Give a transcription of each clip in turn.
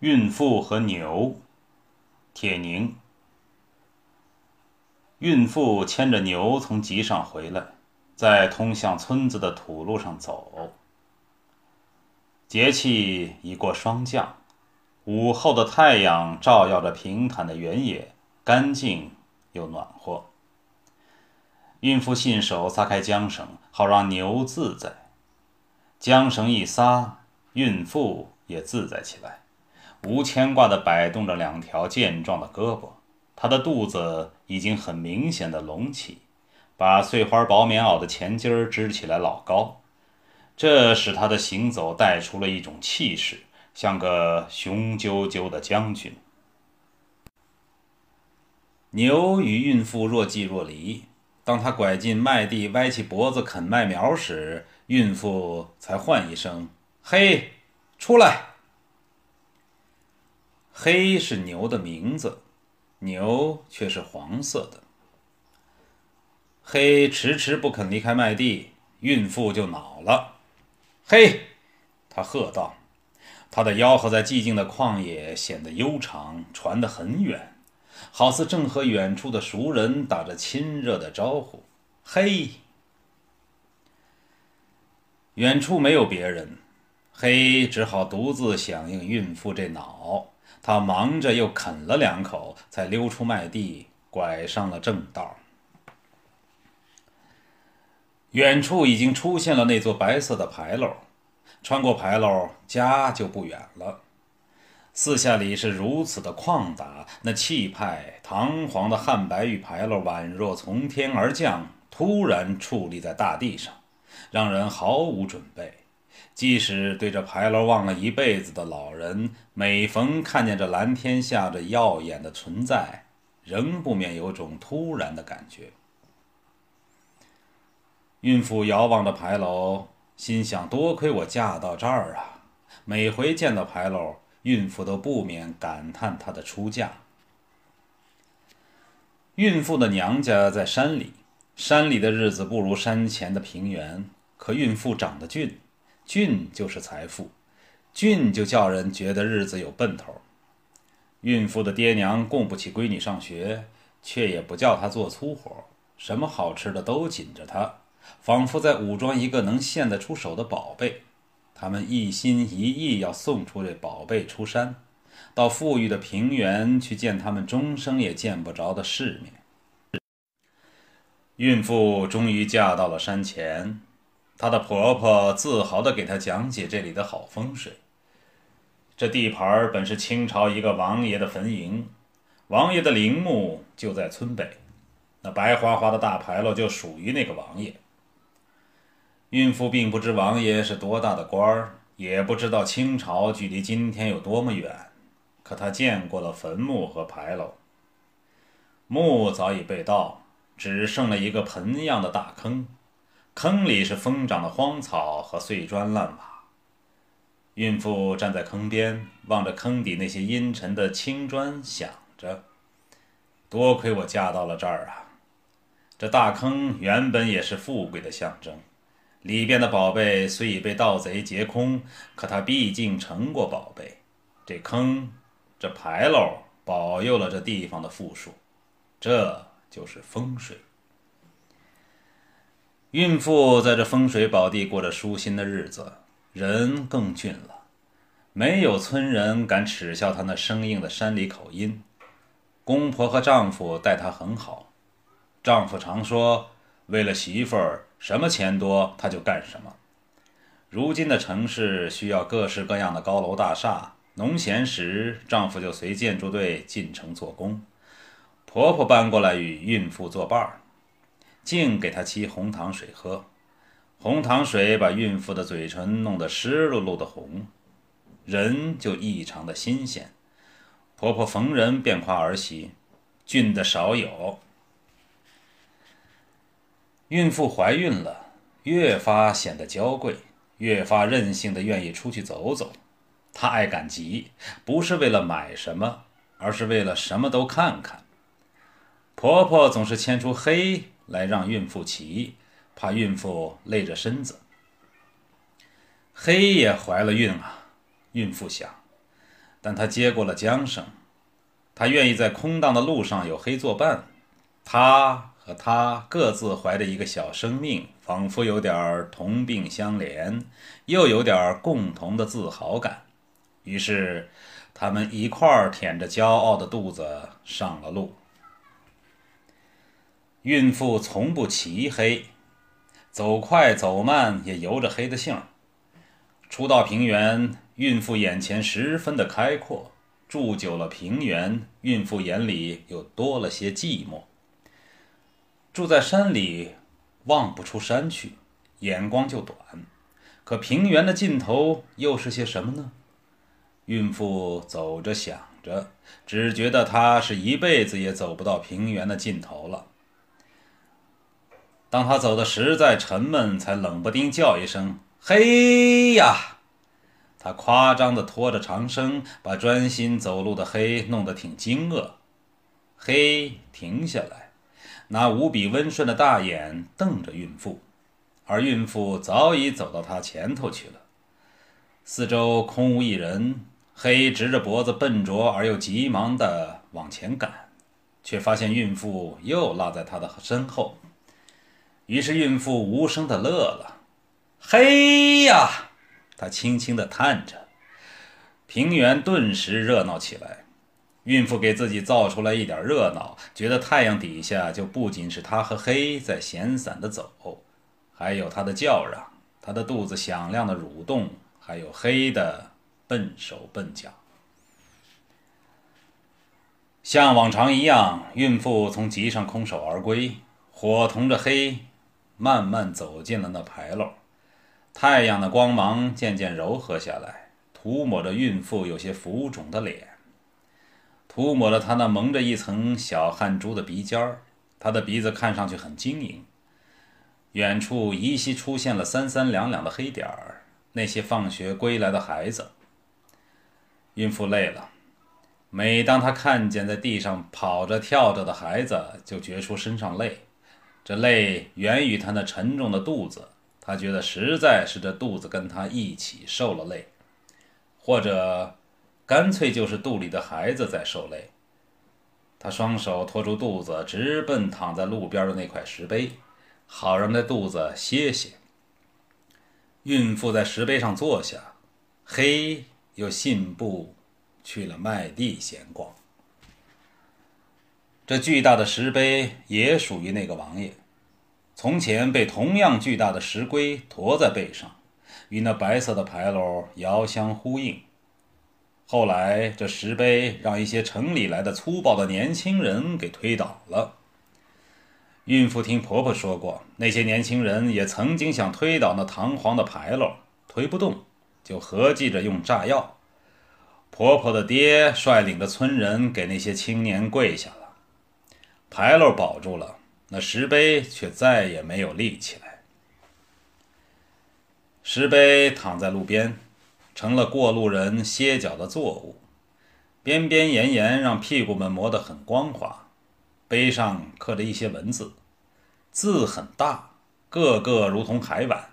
孕妇和牛，铁凝。孕妇牵着牛从集上回来，在通向村子的土路上走。节气已过霜降，午后的太阳照耀着平坦的原野，干净又暖和。孕妇信手撒开缰绳，好让牛自在。缰绳一撒，孕妇也自在起来。无牵挂地摆动着两条健壮的胳膊，他的肚子已经很明显的隆起，把碎花薄棉袄的前襟儿支起来老高，这使他的行走带出了一种气势，像个雄赳赳的将军。牛与孕妇若即若离，当他拐进麦地，歪起脖子啃麦苗时，孕妇才唤一声：“嘿，出来！”黑是牛的名字，牛却是黄色的。黑迟迟不肯离开麦地，孕妇就恼了。嘿，他喝道，他的吆喝在寂静的旷野显得悠长，传得很远，好似正和远处的熟人打着亲热的招呼。嘿，远处没有别人，黑只好独自响应孕妇这恼。他忙着又啃了两口，才溜出麦地，拐上了正道。远处已经出现了那座白色的牌楼，穿过牌楼，家就不远了。四下里是如此的旷达，那气派堂皇的汉白玉牌楼宛若从天而降，突然矗立在大地上，让人毫无准备。即使对着牌楼望了一辈子的老人，每逢看见这蓝天下这耀眼的存在，仍不免有种突然的感觉。孕妇遥望着牌楼，心想：多亏我嫁到这儿啊！每回见到牌楼，孕妇都不免感叹她的出嫁。孕妇的娘家在山里，山里的日子不如山前的平原，可孕妇长得俊。俊就是财富，俊就叫人觉得日子有奔头。孕妇的爹娘供不起闺女上学，却也不叫她做粗活，什么好吃的都紧着她，仿佛在武装一个能献得出手的宝贝。他们一心一意要送出这宝贝出山，到富裕的平原去见他们终生也见不着的世面。孕妇终于嫁到了山前。她的婆婆自豪地给她讲解这里的好风水。这地盘本是清朝一个王爷的坟茔，王爷的陵墓就在村北，那白花花的大牌楼就属于那个王爷。孕妇并不知王爷是多大的官儿，也不知道清朝距离今天有多么远，可她见过了坟墓和牌楼。墓早已被盗，只剩了一个盆样的大坑。坑里是疯长的荒草和碎砖烂瓦。孕妇站在坑边，望着坑底那些阴沉的青砖，想着：多亏我嫁到了这儿啊！这大坑原本也是富贵的象征，里边的宝贝虽已被盗贼劫空，可它毕竟成过宝贝。这坑，这牌楼，保佑了这地方的富庶，这就是风水。孕妇在这风水宝地过着舒心的日子，人更俊了，没有村人敢耻笑她那生硬的山里口音。公婆和丈夫待她很好，丈夫常说：“为了媳妇儿，什么钱多他就干什么。”如今的城市需要各式各样的高楼大厦，农闲时丈夫就随建筑队进城做工，婆婆搬过来与孕妇作伴儿。净给她沏红糖水喝，红糖水把孕妇的嘴唇弄得湿漉漉的红，人就异常的新鲜。婆婆逢人便夸儿媳，俊的少有。孕妇怀孕了，越发显得娇贵，越发任性的愿意出去走走。她爱赶集，不是为了买什么，而是为了什么都看看。婆婆总是牵出黑。来让孕妇骑，怕孕妇累着身子。黑也怀了孕啊！孕妇想，但她接过了缰绳。她愿意在空荡的路上有黑作伴。她和他各自怀着一个小生命，仿佛有点同病相怜，又有点共同的自豪感。于是，他们一块儿舔着骄傲的肚子上了路。孕妇从不骑黑，走快走慢也由着黑的性儿。初到平原，孕妇眼前十分的开阔；住久了平原，孕妇眼里又多了些寂寞。住在山里，望不出山去，眼光就短。可平原的尽头又是些什么呢？孕妇走着想着，只觉得她是一辈子也走不到平原的尽头了。当他走的实在沉闷，才冷不丁叫一声“嘿呀”，他夸张地拖着长声，把专心走路的黑弄得挺惊愕。黑停下来。拿无比温顺的大眼瞪着孕妇，而孕妇早已走到他前头去了。四周空无一人，黑直着脖子，笨拙而又急忙地往前赶，却发现孕妇又落在他的身后。于是孕妇无声的乐了：“嘿呀！”她轻轻地叹着，平原顿时热闹起来。孕妇给自己造出来一点热闹，觉得太阳底下就不仅是她和黑在闲散的走，还有她的叫嚷，她的肚子响亮的蠕动，还有黑的笨手笨脚。像往常一样，孕妇从集上空手而归，伙同着黑，慢慢走进了那牌楼。太阳的光芒渐渐柔和下来，涂抹着孕妇有些浮肿的脸。涂抹了她那蒙着一层小汗珠的鼻尖儿，他的鼻子看上去很晶莹。远处依稀出现了三三两两的黑点儿，那些放学归来的孩子。孕妇累了，每当她看见在地上跑着跳着的孩子，就觉出身上累。这累源于他那沉重的肚子，他觉得实在是这肚子跟他一起受了累，或者。干脆就是肚里的孩子在受累。他双手托住肚子，直奔躺在路边的那块石碑，好让那肚子歇歇。孕妇在石碑上坐下，黑又信步去了麦地闲逛。这巨大的石碑也属于那个王爷，从前被同样巨大的石龟驮在背上，与那白色的牌楼遥相呼应。后来，这石碑让一些城里来的粗暴的年轻人给推倒了。孕妇听婆婆说过，那些年轻人也曾经想推倒那堂皇的牌楼，推不动，就合计着用炸药。婆婆的爹率领着村人给那些青年跪下，牌楼保住了，那石碑却再也没有立起来。石碑躺在路边。成了过路人歇脚的作物，边边沿沿让屁股们磨得很光滑。碑上刻着一些文字，字很大，个个如同海碗。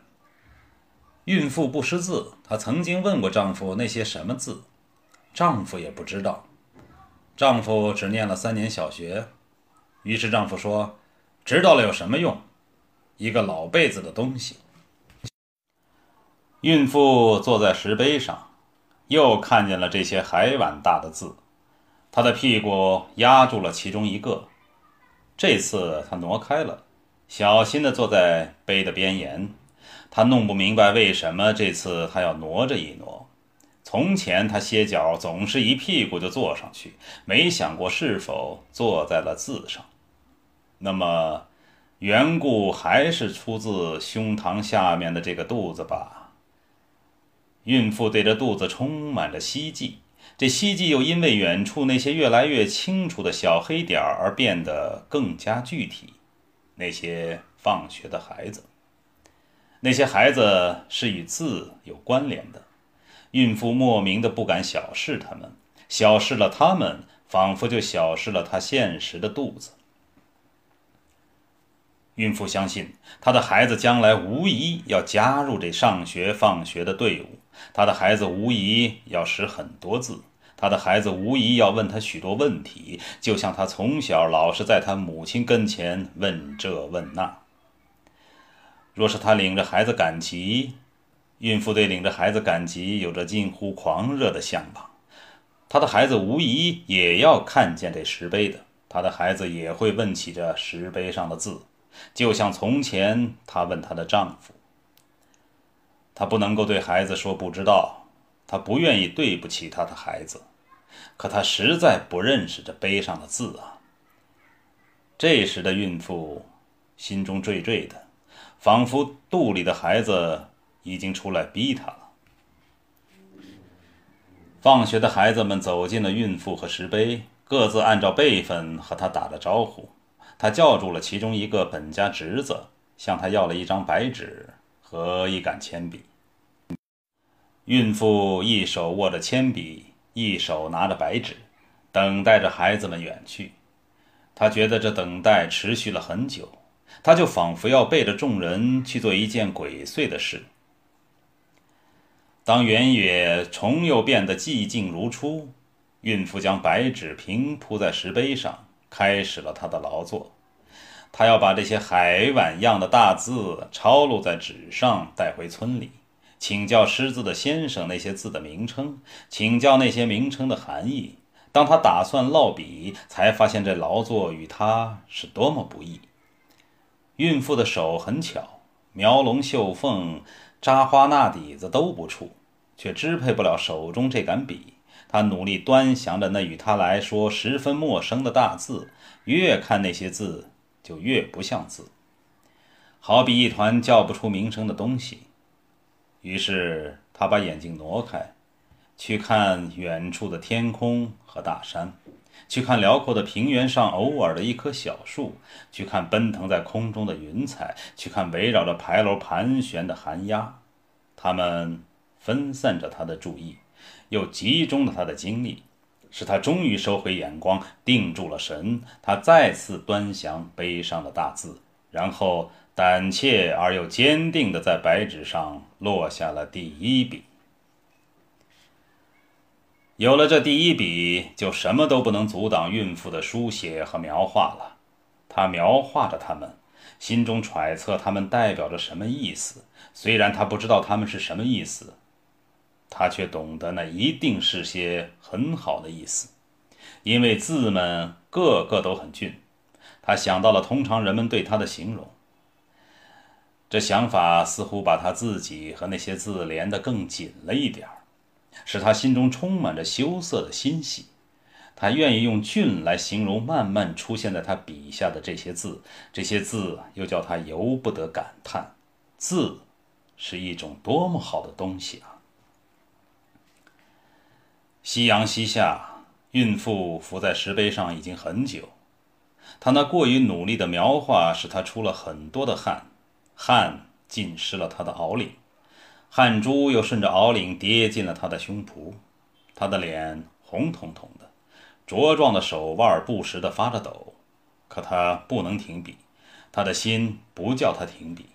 孕妇不识字，她曾经问过丈夫那些什么字，丈夫也不知道。丈夫只念了三年小学，于是丈夫说：“知道了有什么用？一个老辈子的东西。”孕妇坐在石碑上，又看见了这些海碗大的字，她的屁股压住了其中一个。这次她挪开了，小心地坐在碑的边沿。她弄不明白为什么这次她要挪着一挪。从前她歇脚总是一屁股就坐上去，没想过是否坐在了字上。那么，缘故还是出自胸膛下面的这个肚子吧。孕妇对着肚子充满着希冀，这希冀又因为远处那些越来越清楚的小黑点而变得更加具体。那些放学的孩子，那些孩子是与字有关联的。孕妇莫名的不敢小视他们，小视了他们，仿佛就小视了她现实的肚子。孕妇相信，她的孩子将来无疑要加入这上学放学的队伍。她的孩子无疑要识很多字，她的孩子无疑要问她许多问题，就像她从小老是在她母亲跟前问这问那。若是她领着孩子赶集，孕妇对领着孩子赶集有着近乎狂热的向往。她的孩子无疑也要看见这石碑的，她的孩子也会问起这石碑上的字，就像从前她问她的丈夫。她不能够对孩子说不知道，她不愿意对不起她的孩子，可她实在不认识这碑上的字啊。这时的孕妇心中惴惴的，仿佛肚里的孩子已经出来逼她了。放学的孩子们走进了孕妇和石碑，各自按照辈分和她打了招呼。他叫住了其中一个本家侄子，向他要了一张白纸和一杆铅笔。孕妇一手握着铅笔，一手拿着白纸，等待着孩子们远去。她觉得这等待持续了很久，她就仿佛要背着众人去做一件鬼祟的事。当原野重又变得寂静如初，孕妇将白纸平铺在石碑上，开始了他的劳作。他要把这些海碗样的大字抄录在纸上，带回村里，请教识字的先生那些字的名称，请教那些名称的含义。当他打算落笔，才发现这劳作与他是多么不易。孕妇的手很巧，描龙绣凤。扎花纳底子都不怵，却支配不了手中这杆笔。他努力端详着那与他来说十分陌生的大字，越看那些字就越不像字，好比一团叫不出名声的东西。于是他把眼睛挪开，去看远处的天空和大山。去看辽阔的平原上偶尔的一棵小树，去看奔腾在空中的云彩，去看围绕着牌楼盘旋的寒鸦，它们分散着他的注意，又集中了他的精力，使他终于收回眼光，定住了神。他再次端详碑上的大字，然后胆怯而又坚定地在白纸上落下了第一笔。有了这第一笔，就什么都不能阻挡孕妇的书写和描画了。他描画着它们，心中揣测它们代表着什么意思。虽然他不知道它们是什么意思，他却懂得那一定是些很好的意思，因为字们个个都很俊。他想到了通常人们对他的形容，这想法似乎把他自己和那些字连得更紧了一点。使他心中充满着羞涩的欣喜，他愿意用“俊”来形容慢慢出现在他笔下的这些字，这些字又叫他由不得感叹：字是一种多么好的东西啊！夕阳西下，孕妇伏在石碑上已经很久，她那过于努力的描画使她出了很多的汗，汗浸湿了她的袄领。汗珠又顺着袄领跌进了他的胸脯，他的脸红彤彤的，茁壮的手腕不时地发着抖。可他不能停笔，他的心不叫他停笔。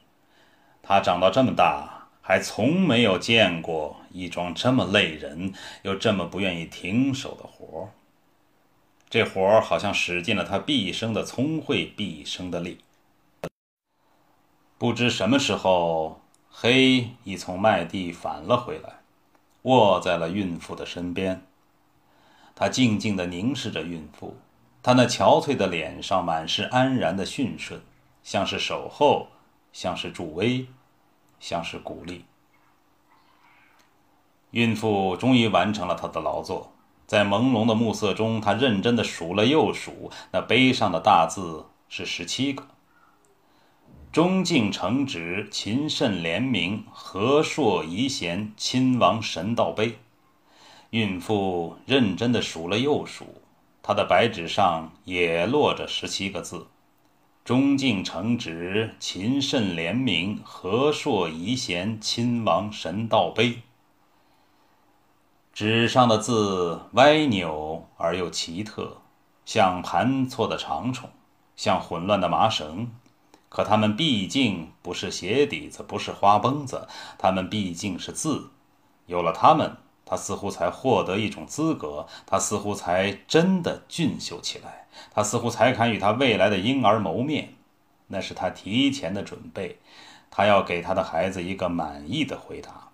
他长到这么大，还从没有见过一桩这么累人又这么不愿意停手的活儿。这活儿好像使尽了他毕生的聪慧，毕生的力。不知什么时候。黑已从麦地返了回来，卧在了孕妇的身边。他静静地凝视着孕妇，他那憔悴的脸上满是安然的驯顺，像是守候，像是助威，像是鼓励。孕妇终于完成了她的劳作，在朦胧的暮色中，她认真的数了又数，那碑上的大字是十七个。忠敬诚直，勤慎廉明，和硕仪贤，亲王神道碑。孕妇认真的数了又数，她的白纸上也落着十七个字：忠敬诚直，勤慎廉明，和硕仪贤，亲王神道碑。纸上的字歪扭而又奇特，像盘错的长虫，像混乱的麻绳。可它们毕竟不是鞋底子，不是花绷子，它们毕竟是字。有了它们，他似乎才获得一种资格，他似乎才真的俊秀起来，他似乎才敢与他未来的婴儿谋面。那是他提前的准备，他要给他的孩子一个满意的回答。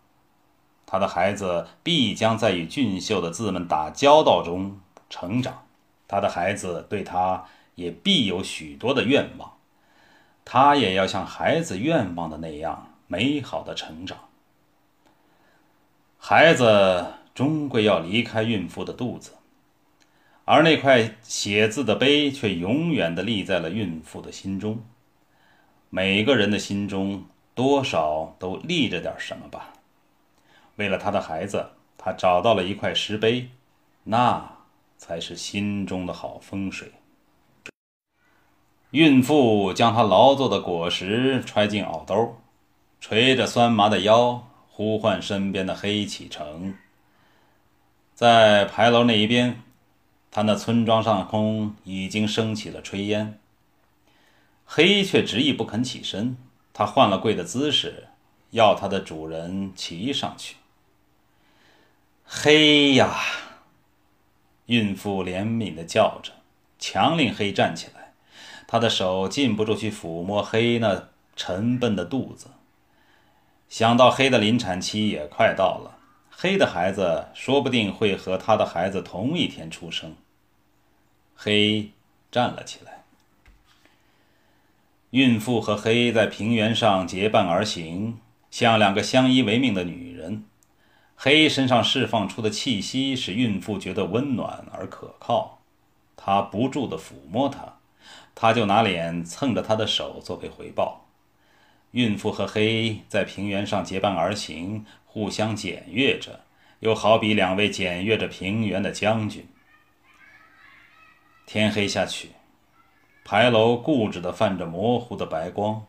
他的孩子必将在与俊秀的字们打交道中成长，他的孩子对他也必有许多的愿望，他也要像孩子愿望的那样美好的成长。孩子终归要离开孕妇的肚子，而那块写字的碑却永远地立在了孕妇的心中。每个人的心中多少都立着点什么吧。为了他的孩子，他找到了一块石碑，那才是心中的好风水。孕妇将她劳作的果实揣进袄兜，捶着酸麻的腰。呼唤身边的黑启程，在牌楼那一边，他那村庄上空已经升起了炊烟。黑却执意不肯起身，他换了跪的姿势，要他的主人骑上去。黑呀！孕妇怜悯地叫着，强令黑站起来。他的手禁不住去抚摸黑那沉笨的肚子。想到黑的临产期也快到了，黑的孩子说不定会和他的孩子同一天出生。黑站了起来，孕妇和黑在平原上结伴而行，像两个相依为命的女人。黑身上释放出的气息使孕妇觉得温暖而可靠，她不住地抚摸他，他就拿脸蹭着她的手作为回报。孕妇和黑在平原上结伴而行，互相检阅着，又好比两位检阅着平原的将军。天黑下去，牌楼固执地泛着模糊的白光，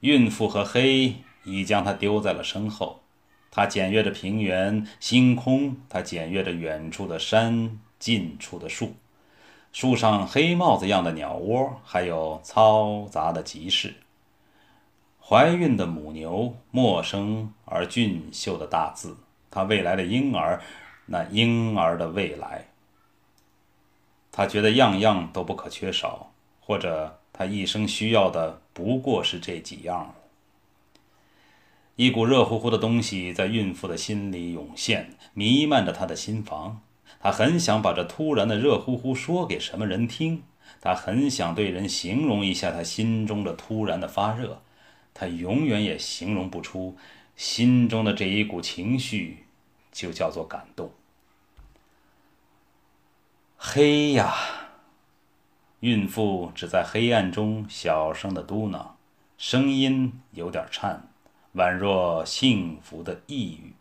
孕妇和黑已将他丢在了身后。他检阅着平原、星空，他检阅着远处的山、近处的树，树上黑帽子样的鸟窝，还有嘈杂的集市。怀孕的母牛，陌生而俊秀的大字，她未来的婴儿，那婴儿的未来。他觉得样样都不可缺少，或者他一生需要的不过是这几样了。一股热乎乎的东西在孕妇的心里涌现，弥漫着她的心房。她很想把这突然的热乎乎说给什么人听，她很想对人形容一下她心中的突然的发热。他永远也形容不出心中的这一股情绪，就叫做感动。黑呀！孕妇只在黑暗中小声的嘟囔，声音有点颤，宛若幸福的呓语。